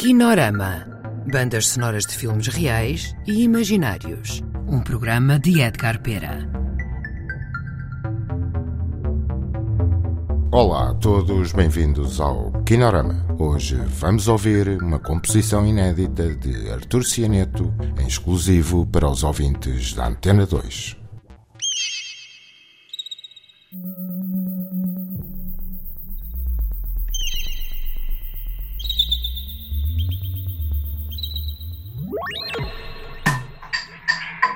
Kinorama. Bandas sonoras de filmes reais e imaginários. Um programa de Edgar Pera. Olá a todos, bem-vindos ao Kinorama. Hoje vamos ouvir uma composição inédita de Artur Cianeto, em exclusivo para os ouvintes da Antena 2.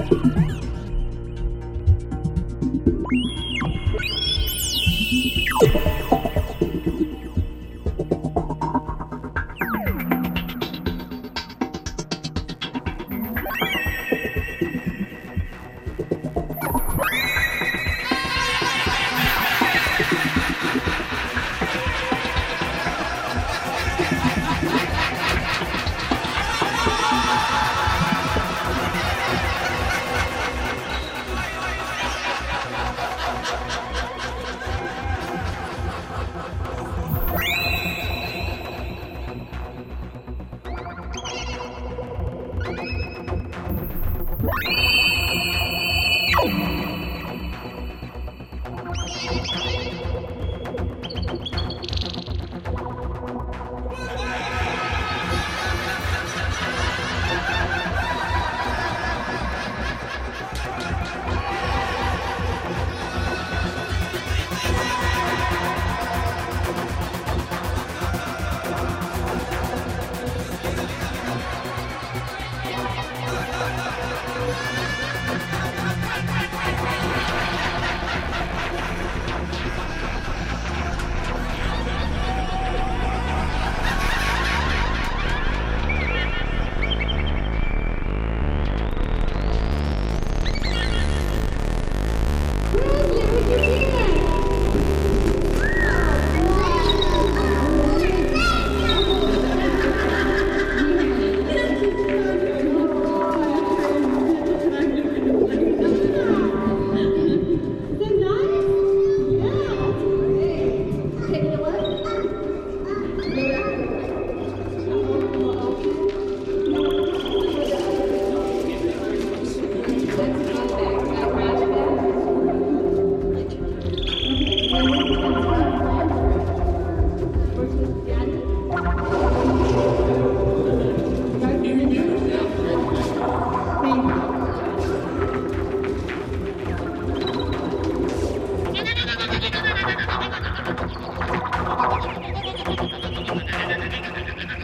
you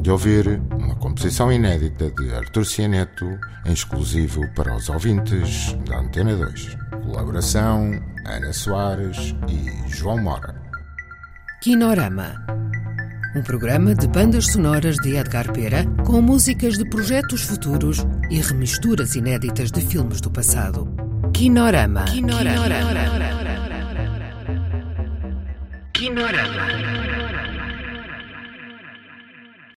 de ouvir uma composição inédita de Artur Cianeto, em exclusivo para os ouvintes da Antena 2. Colaboração Ana Soares e João Mora. Quinorama. Um programa de bandas sonoras de Edgar Pera com músicas de projetos futuros e remisturas inéditas de filmes do passado. Quinorama. Quinorama. Quinorama. Quinorama.